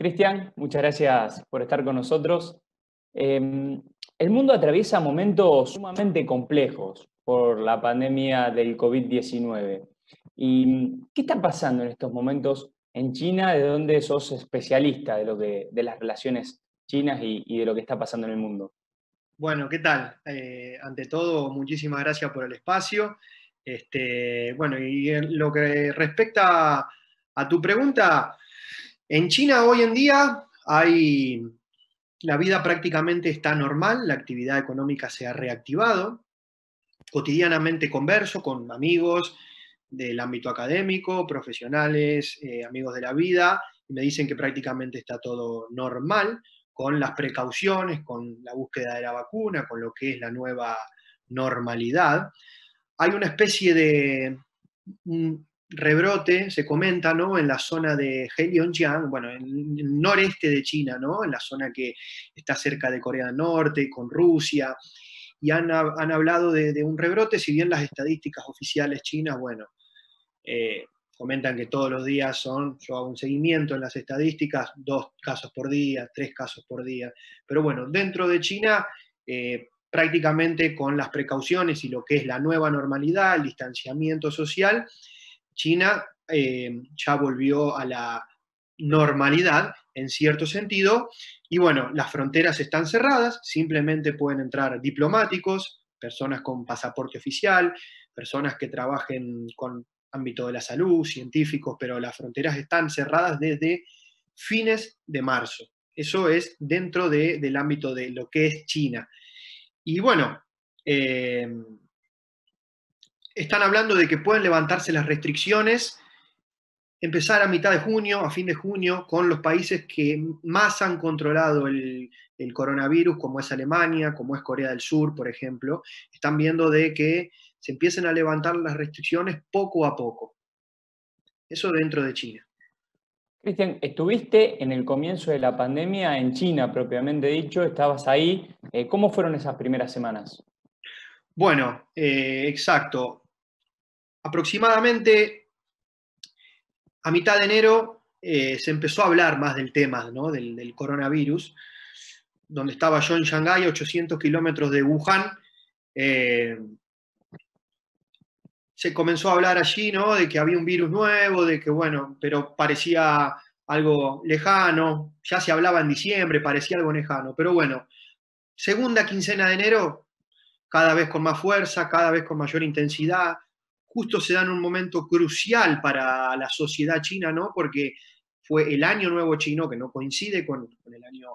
Cristian, muchas gracias por estar con nosotros. Em, el mundo atraviesa momentos sumamente complejos por la pandemia del COVID-19. ¿Y qué está pasando en estos momentos en China, de donde sos especialista de, lo de las relaciones chinas y, de lo que está pasando en el mundo? Bueno, ¿qué tal? Eh, ante todo, muchísimas gracias por el espacio. Este, bueno, y en lo que respecta a tu pregunta, en China hoy en día hay, la vida prácticamente está normal, la actividad económica se ha reactivado. Cotidianamente converso con amigos del ámbito académico, profesionales, eh, amigos de la vida, y me dicen que prácticamente está todo normal, con las precauciones, con la búsqueda de la vacuna, con lo que es la nueva normalidad. Hay una especie de rebrote, se comenta, ¿no? En la zona de Heilongjiang, bueno, en el noreste de China, ¿no? En la zona que está cerca de Corea del Norte, con Rusia, y han, hablado de, un rebrote, si bien las estadísticas oficiales chinas, bueno, eh, comentan que todos los días son, yo hago un seguimiento en las estadísticas, dos casos por día, tres casos por día, pero bueno, dentro de China... Eh, prácticamente con las precauciones y lo que es la nueva normalidad, el distanciamiento social, China eh, ya volvió a la normalidad en cierto sentido. Y bueno, las fronteras están cerradas, simplemente pueden entrar diplomáticos, personas con pasaporte oficial, personas que trabajen con ámbito de la salud, científicos, pero las fronteras están cerradas desde fines de marzo. Eso es dentro del ámbito de lo que es China. Y bueno, eh, están hablando de que pueden levantarse las restricciones, empezar a mitad de junio, a fin de junio, con los países que más han controlado el, coronavirus, como es Alemania, como es Corea del Sur, por ejemplo. Están viendo de que se empiecen a levantar las restricciones poco a poco. Eso dentro de China. Cristian, estuviste en el comienzo de la pandemia en China, propiamente dicho, estabas ahí. Eh, ¿Cómo fueron esas primeras semanas? Bueno, eh, exacto. Aproximadamente a mitad de enero eh, se empezó a hablar más del tema del, coronavirus, donde estaba yo en Shanghái, 800 kilómetros de Wuhan. Eh, se comenzó a hablar allí, ¿no? De que había un virus nuevo, de que, bueno, pero parecía algo lejano, ya se hablaba en diciembre, parecía algo lejano, pero bueno, segunda quincena de enero cada vez con más fuerza, cada vez con mayor intensidad. Justo se da en un momento crucial para la sociedad china, ¿no? Porque fue el año nuevo chino, que no coincide con, el año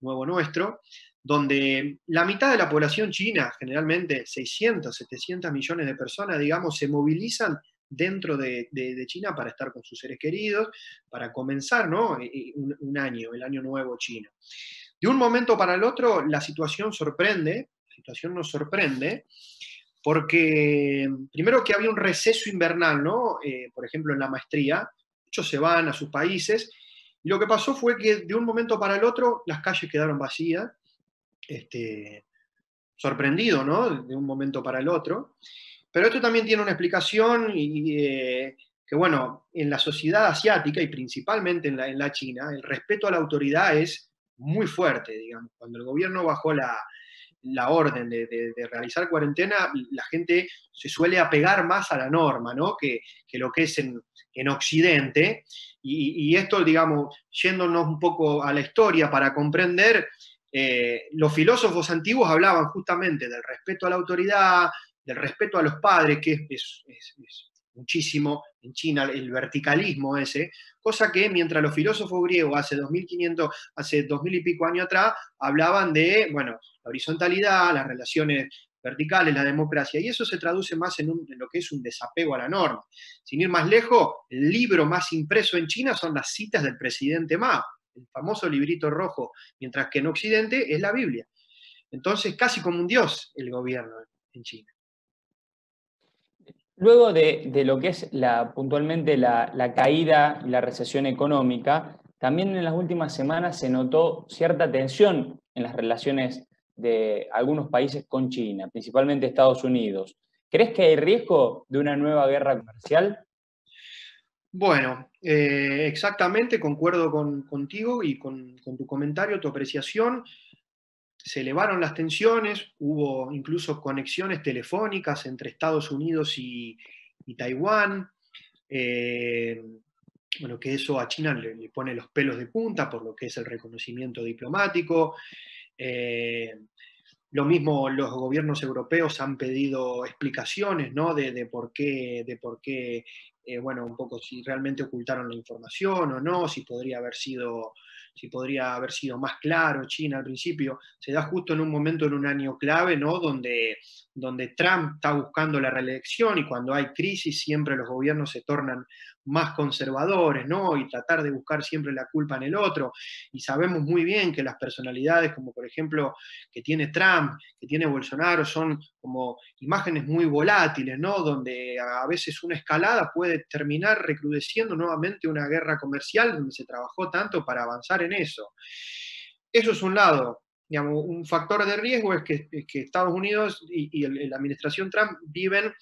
nuevo nuestro, donde la mitad de la población china, generalmente 600, 700 millones de personas, digamos, se movilizan dentro de, China para estar con sus seres queridos, para comenzar ¿no? un, un, año, el año nuevo chino. De un momento para el otro, la situación sorprende, situación nos sorprende, porque primero que había un receso invernal, ¿no? Eh, por ejemplo, en la maestría, muchos se van a sus países, y lo que pasó fue que de un momento para el otro las calles quedaron vacías, este, sorprendido, ¿no? De un momento para el otro. Pero esto también tiene una explicación y, eh, que, bueno, en la sociedad asiática y principalmente en la, en la China, el respeto a la autoridad es muy fuerte, digamos. Cuando el gobierno bajó la, la orden de, realizar cuarentena, la gente se suele apegar más a la norma, ¿no? Que, lo que es en, Occidente. Y, esto, digamos, yéndonos un poco a la historia para comprender, eh, los filósofos antiguos hablaban justamente del respeto a la autoridad, del respeto a los padres, que es, muchísimo en China el verticalismo ese, cosa que mientras los filósofos griegos hace 2500, hace 2000 y pico años atrás, hablaban de, bueno, la horizontalidad, las relaciones verticales, la democracia, y eso se traduce más en, lo que es un desapego a la norma. Sin ir más lejos, el libro más impreso en China son las citas del presidente Mao, el famoso librito rojo, mientras que en Occidente es la Biblia. Entonces, casi como un dios el gobierno en China. Luego de, lo que es puntualmente la, la caída y la recesión económica, también en las últimas semanas se notó cierta tensión en las relaciones de algunos países con China, principalmente Estados Unidos. ¿Crees que hay riesgo de una nueva guerra comercial? Bueno, eh, exactamente, concuerdo contigo y con, tu comentario, tu apreciación. Se elevaron las tensiones, hubo incluso conexiones telefónicas entre Estados Unidos y, Taiwán. Eh, bueno, que eso a China le, pone los pelos de punta por lo que es el reconocimiento diplomático. Eh, lo mismo los gobiernos europeos han pedido explicaciones ¿no? de, por qué, de por qué eh, bueno, un poco si realmente ocultaron la información o no, si podría haber sido si podría haber sido más claro China al principio, se da justo en un momento, en un año clave, ¿no? Donde, donde Trump está buscando la reelección y cuando hay crisis siempre los gobiernos se tornan más conservadores, ¿no? Y tratar de buscar siempre la culpa en el otro. Y sabemos muy bien que las personalidades, como por ejemplo que tiene Trump, que tiene Bolsonaro, son como imágenes muy volátiles, ¿no? Donde a veces una escalada puede terminar recrudeciendo nuevamente una guerra comercial donde se trabajó tanto para avanzar en eso. Eso es un lado. Digamos, un factor de riesgo es que, Estados Unidos y, la administración Trump viven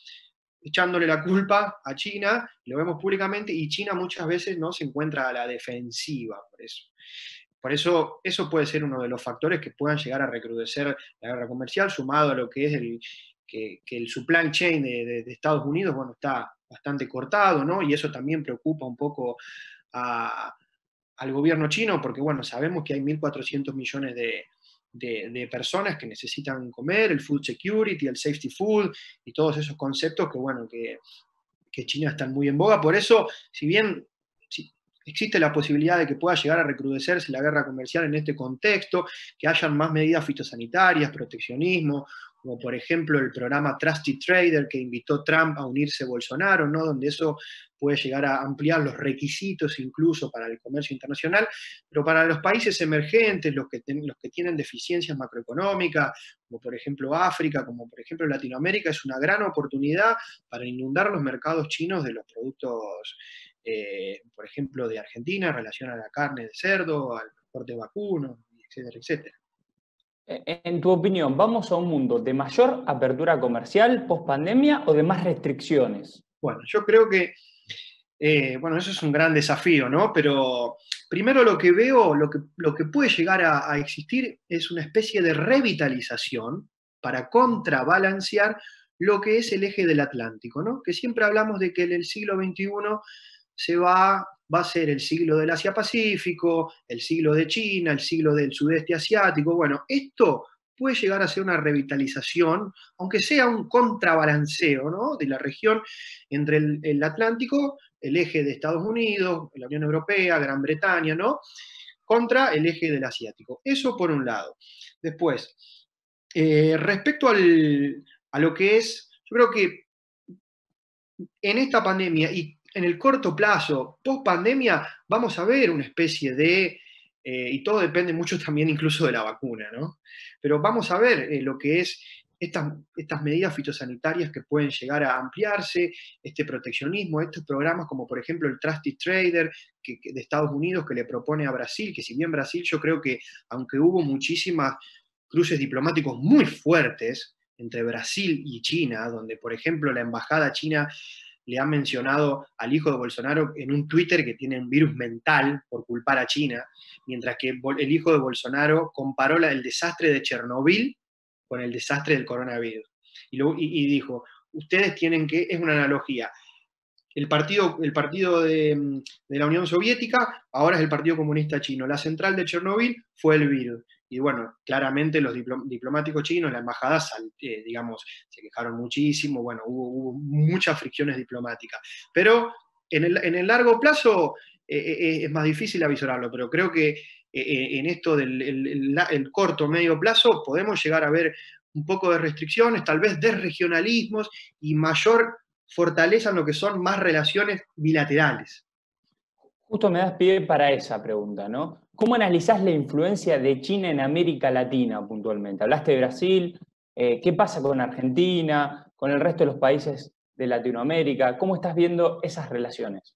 echándole la culpa a China, lo vemos públicamente, y China muchas veces no se encuentra a la defensiva por eso. Por eso, eso puede ser uno de los factores que puedan llegar a recrudecer la guerra comercial, sumado a lo que es el, que, el supply chain de, Estados Unidos, bueno, está bastante cortado, ¿no? Y eso también preocupa un poco al gobierno chino, porque bueno, sabemos que hay 1.400 millones de, personas que necesitan comer, el food security, el safety food y todos esos conceptos que bueno, que, que China están muy en boga. Por eso, si bien existe la posibilidad de que pueda llegar a recrudecerse la guerra comercial en este contexto, que hayan más medidas fitosanitarias, proteccionismo, como por ejemplo el programa Trusted Trader que invitó Trump a unirse a Bolsonaro, ¿no? donde eso puede llegar a ampliar los requisitos incluso para el comercio internacional, pero para los países emergentes, los que, los que tienen deficiencias macroeconómicas, como por ejemplo África, como por ejemplo Latinoamérica, es una gran oportunidad para inundar los mercados chinos de los productos, eh, por ejemplo, de Argentina en relación a la carne de cerdo, al transporte vacuno, etcétera, etcétera. E, en tu opinión, ¿vamos a un mundo de mayor apertura comercial post pandemia o de más restricciones? Bueno, yo creo que eh, bueno, eso es un gran desafío, ¿no? Pero primero lo que veo, lo que, lo que puede llegar a, existir es una especie de revitalización para contrabalancear lo que es el eje del Atlántico, ¿no? Que siempre hablamos de que en el siglo XXI se va, va a ser el siglo del Asia-Pacífico, el siglo de China, el siglo del sudeste asiático. Bueno, esto puede llegar a ser una revitalización, aunque sea un contrabalanceo ¿no? de la región entre el Atlántico el eje de Estados Unidos, la Unión Europea, Gran Bretaña, ¿no? Contra el eje del asiático. Eso por un lado. Después, eh, respecto a lo que es, yo creo que en esta pandemia y en el corto plazo, post pandemia, vamos a ver una especie de, eh, y todo depende mucho también incluso de la vacuna, ¿no? Pero vamos a ver eh, lo que es estas, estas medidas fitosanitarias que pueden llegar a ampliarse, este proteccionismo, estos programas como por ejemplo el Trusted Trader de Estados Unidos que le propone a Brasil, que si bien Brasil yo creo que aunque hubo muchísimas cruces diplomáticos muy fuertes entre Brasil y China, donde por ejemplo la embajada china le ha mencionado al hijo de Bolsonaro en un Twitter que tiene un virus mental por culpar a China, mientras que el hijo de Bolsonaro comparó el desastre de Chernobyl con el desastre del coronavirus. Y, dijo, ustedes tienen que, es una analogía, el partido, el partido de, la Unión Soviética ahora es el Partido Comunista Chino, la central de Chernobyl fue el virus. Y bueno, claramente los diplomáticos chinos, la embajada, eh, digamos, se quejaron muchísimo, bueno, hubo, muchas fricciones diplomáticas. Pero en el, largo plazo eh, eh, es más difícil avisorarlo, pero creo que en esto del el, corto medio plazo podemos llegar a ver un poco de restricciones, tal vez desregionalismos y mayor fortaleza en lo que son más relaciones bilaterales. Justo me das pie para esa pregunta, ¿no? ¿Cómo analizás la influencia de China en América Latina puntualmente? Hablaste de Brasil, eh, ¿qué pasa con Argentina, con el resto de los países de Latinoamérica? ¿Cómo estás viendo esas relaciones?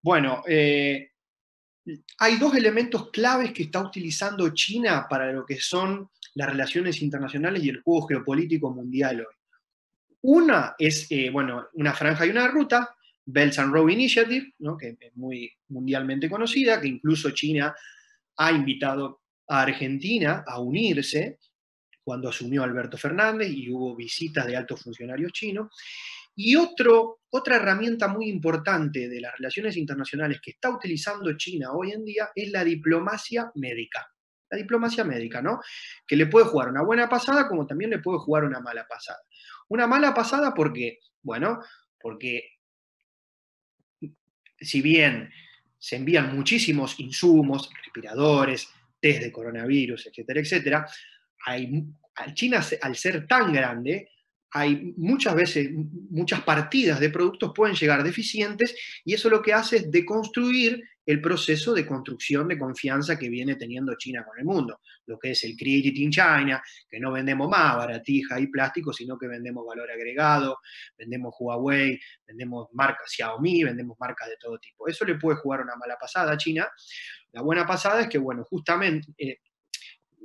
Bueno, hay dos elementos claves que está utilizando China para lo que son las relaciones internacionales y el juego geopolítico mundial hoy. Una es, eh, bueno, una franja y una ruta, Belt and Road Initiative, que es muy mundialmente conocida, que incluso China ha invitado a Argentina a unirse cuando asumió Alberto Fernández y hubo visitas de altos funcionarios chinos. Y otra herramienta muy importante de las relaciones internacionales que está utilizando China hoy en día es la diplomacia médica. La diplomacia médica, ¿no? Que le puede jugar una buena pasada como también le puede jugar una mala pasada. Una mala pasada porque, bueno, porque si bien se envían muchísimos insumos, respiradores, test de coronavirus, etcétera, etcétera, hay, China, al ser tan grande, hay muchas veces, muchas partidas de productos pueden llegar deficientes y eso lo que hace es deconstruir el proceso de construcción de confianza que viene teniendo China con el mundo, lo que es el Created in China, que no vendemos más baratija y plástico, sino que vendemos valor agregado, vendemos Huawei, vendemos marcas Xiaomi, vendemos marcas de todo tipo. Eso le puede jugar una mala pasada a China. La buena pasada es que, bueno, justamente eh,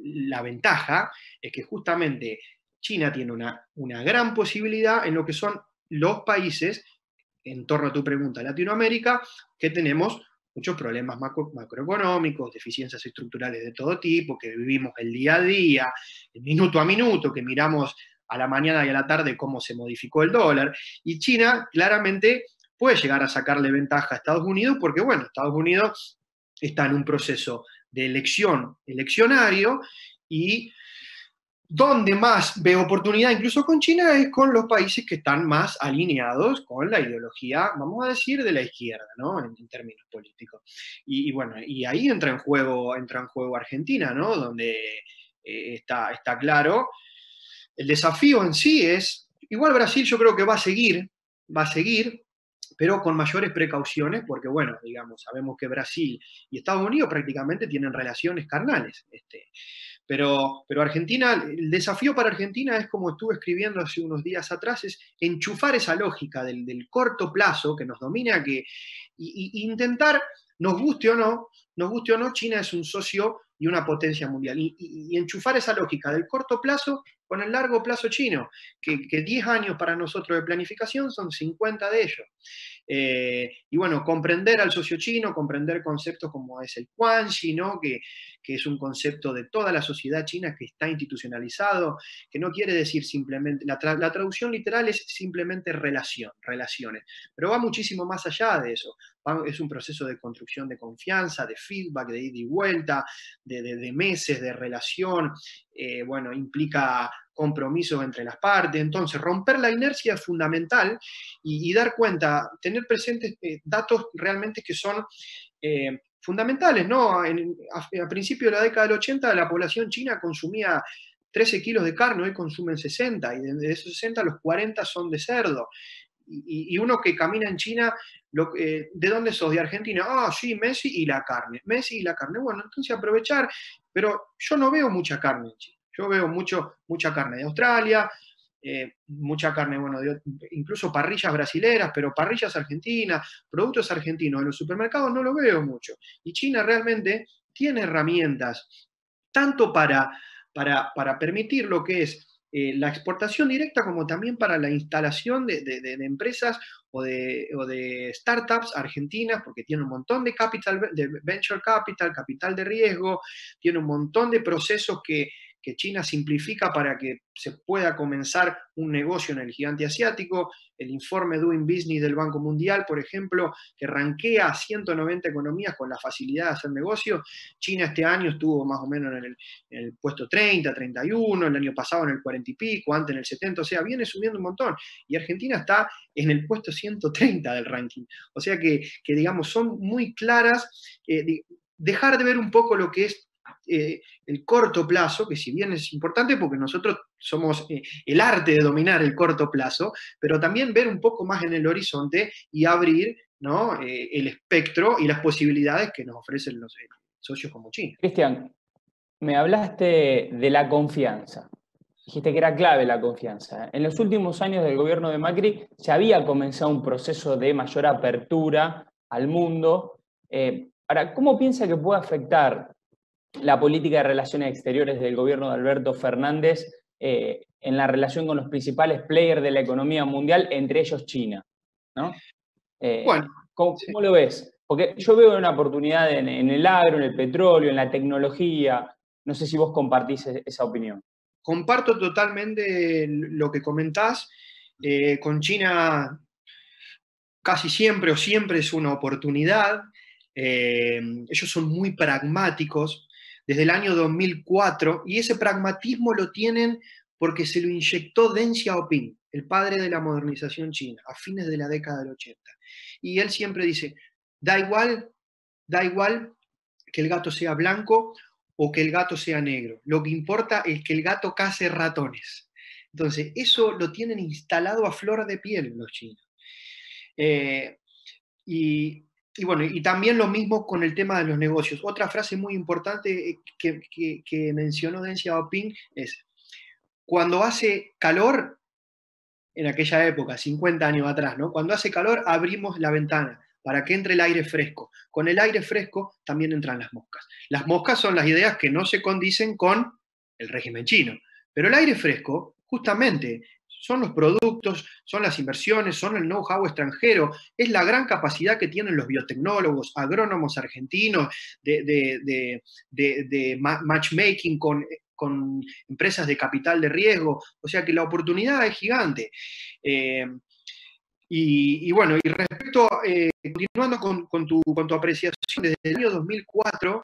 la ventaja es que justamente China tiene una, una gran posibilidad en lo que son los países, en torno a tu pregunta, Latinoamérica, que tenemos muchos problemas macroeconómicos, deficiencias estructurales de todo tipo, que vivimos el día a día, el minuto a minuto, que miramos a la mañana y a la tarde cómo se modificó el dólar. Y China claramente puede llegar a sacarle ventaja a Estados Unidos porque, bueno, Estados Unidos está en un proceso de elección eleccionario y donde más veo oportunidad, incluso con China, es con los países que están más alineados con la ideología, vamos a decir, de la izquierda, ¿no? En, términos políticos. Y, bueno, y ahí entra en juego, entra en juego Argentina, ¿no? Donde eh, está, está claro. El desafío en sí es, igual Brasil yo creo que va a seguir, va a seguir, pero con mayores precauciones, porque bueno, digamos, sabemos que Brasil y Estados Unidos prácticamente tienen relaciones carnales. Este, pero, pero Argentina, el desafío para Argentina es, como estuve escribiendo hace unos días atrás, es enchufar esa lógica del, corto plazo que nos domina, que, y, intentar, nos guste o no, nos guste o no, China es un socio y una potencia mundial. Y, enchufar esa lógica del corto plazo con el largo plazo chino, que, que 10 años para nosotros de planificación son 50 de ellos. Eh, y bueno, comprender al socio chino, comprender conceptos como es el Quanxi, ¿no? que, que es un concepto de toda la sociedad china que está institucionalizado, que no quiere decir simplemente, la, traducción literal es simplemente relación, relaciones, pero va muchísimo más allá de eso. es un proceso de construcción de confianza, de feedback, de ida y vuelta, de, meses de relación, eh, bueno, implica compromisos entre las partes. Entonces, romper la inercia es fundamental y, dar cuenta, tener presentes eh, datos realmente que son eh, fundamentales, ¿no? a, principios de la década del 80 la población china consumía 13 kilos de carne, hoy consumen 60, y de esos 60 los 40 son de cerdo. Y, uno que camina en China, lo, ¿de dónde sos? ¿De Argentina? Ah, sí, Messi y la carne. Messi y la carne. Bueno, entonces aprovechar, pero yo no veo mucha carne en China. Yo veo mucho, mucha carne de Australia, eh, mucha carne, bueno, incluso parrillas brasileras, pero parrillas argentinas, productos argentinos en los supermercados no lo veo mucho. Y China realmente tiene herramientas tanto para, para, permitir lo que es eh, la exportación directa como también para la instalación de, empresas o de, o de, startups argentinas, porque tiene un montón de capital, de venture capital, capital de riesgo, tiene un montón de procesos que, que China simplifica para que se pueda comenzar un negocio en el gigante asiático. El informe Doing Business del Banco Mundial, por ejemplo, que ranquea a 190 economías con la facilidad de hacer negocio. China este año estuvo más o menos en el, puesto 30, 31, el año pasado en el 40 y pico, antes en el 70, o sea, viene subiendo un montón. Y Argentina está en el puesto 130 del ranking. O sea que, digamos, son muy claras. Eh, dejar de ver un poco lo que es eh, el corto plazo, que si bien es importante porque nosotros somos eh, el arte de dominar el corto plazo, pero también ver un poco más en el horizonte y abrir ¿no? Eh, el espectro y las posibilidades que nos ofrecen los socios como China. Cristian, me hablaste de la confianza. Dijiste que era clave la confianza. En los últimos años del gobierno de Macri se había comenzado un proceso de mayor apertura al mundo. ahora, ¿cómo piensa que puede afectar la política de relaciones exteriores del gobierno de Alberto Fernández eh, en la relación con los principales players de la economía mundial, entre ellos China. ¿no? Eh, bueno, ¿cómo, lo ves? Porque yo veo una oportunidad en, el agro, en el petróleo, en la tecnología. No sé si vos compartís e, esa opinión. Comparto totalmente lo que comentás. Eh, con China casi siempre o siempre es una oportunidad. Eh, ellos son muy pragmáticos desde el año 2004 y ese pragmatismo lo tienen porque se lo inyectó Deng Xiaoping, el padre de la modernización china, a fines de la década del 80. Y él siempre dice, da igual, da igual que el gato sea blanco o que el gato sea negro. Lo que importa es que el gato case ratones. Entonces, eso lo tienen instalado a flor de piel los chinos. Eh, y, bueno, y también lo mismo con el tema de los negocios. Otra frase muy importante eh, que, mencionó Deng Xiaoping es, cuando hace calor, en aquella época, 50 años atrás, ¿no? Cuando hace calor abrimos la ventana para que entre el aire fresco. Con el aire fresco también entran las moscas. Las moscas son las ideas que no se condicen con el régimen chino. Pero el aire fresco, justamente, son los productos, son las inversiones, son el know-how extranjero, es la gran capacidad que tienen los biotecnólogos, agrónomos argentinos de, matchmaking con, con, empresas de capital de riesgo, o sea que la oportunidad es gigante. Eh, y, bueno, y respecto, eh, continuando con, tu, con tu apreciación, desde el año 2004,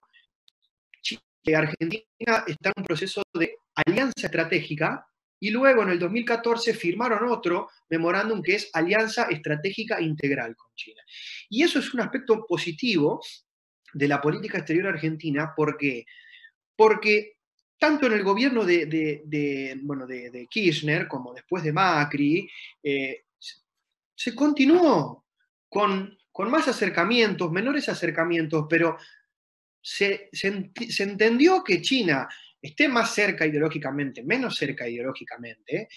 Argentina está en un proceso de alianza estratégica y luego en el 2014 firmaron otro memorándum que es Alianza Estratégica Integral con China. Y eso es un aspecto positivo de la política exterior argentina porque, porque tanto en el gobierno de, bueno, de, Kirchner como después de Macri, eh, se continuó con, más acercamientos, menores acercamientos, pero se, se entendió que China esté más cerca ideológicamente, menos cerca ideológicamente,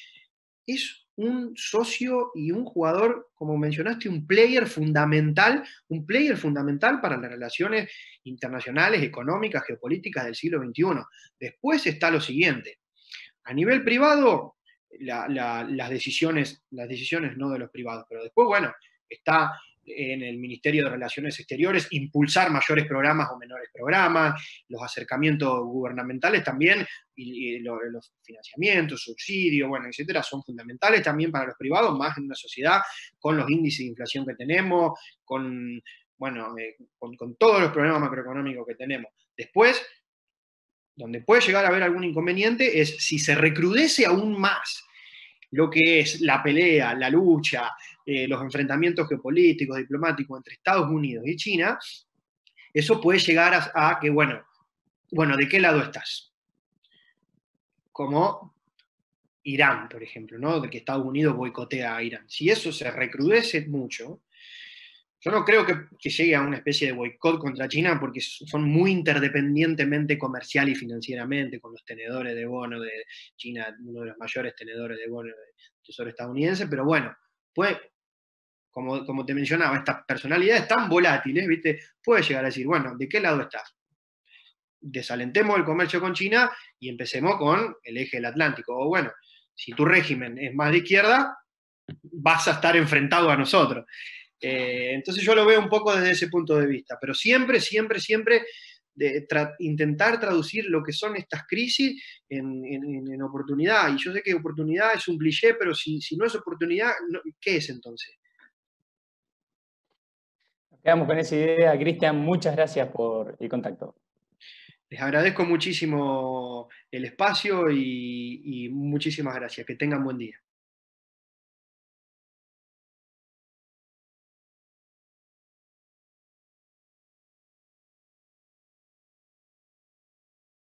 es un socio y un jugador, como mencionaste, un player fundamental, un player fundamental para las relaciones internacionales, económicas, geopolíticas del siglo XXI. Después está lo siguiente. A nivel privado, las decisiones, las decisiones no de los privados, pero después, bueno, está en el Ministerio de Relaciones Exteriores impulsar mayores programas o menores programas, los acercamientos gubernamentales también, y, los, financiamientos, subsidios, bueno, etcétera, son fundamentales también para los privados, más en una sociedad con los índices de inflación que tenemos, con, bueno, eh, con, con todos los problemas macroeconómicos que tenemos. Después, donde puede llegar a haber algún inconveniente es si se recrudece aún más lo que es la pelea, la lucha, eh, los enfrentamientos geopolíticos, diplomáticos entre Estados Unidos y China, eso puede llegar a, que, bueno, bueno, ¿de qué lado estás? Como Irán, por ejemplo, ¿no? De que Estados Unidos boicotea a Irán. Si eso se recrudece mucho, yo no creo que, llegue a una especie de boicot contra China porque son muy interdependientemente comercial y financieramente con los tenedores de bono de China, uno de los mayores tenedores de bono del tesoro estadounidense, pero bueno, pues, como, como te mencionaba, estas personalidades tan volátiles, ¿viste? Puede llegar a decir, bueno, ¿de qué lado estás? Desalentemos el comercio con China y empecemos con el eje del Atlántico. O bueno, si tu régimen es más de izquierda, vas a estar enfrentado a nosotros. Eh, entonces yo lo veo un poco desde ese punto de vista, pero siempre, siempre, siempre intentar traducir lo que son estas crisis en, oportunidad. Y yo sé que oportunidad es un cliché, pero si, no es oportunidad, ¿qué es entonces? Quedamos con esa idea. Cristian, muchas gracias por el contacto. Les agradezco muchísimo el espacio y muchísimas gracias. Que tengan buen día.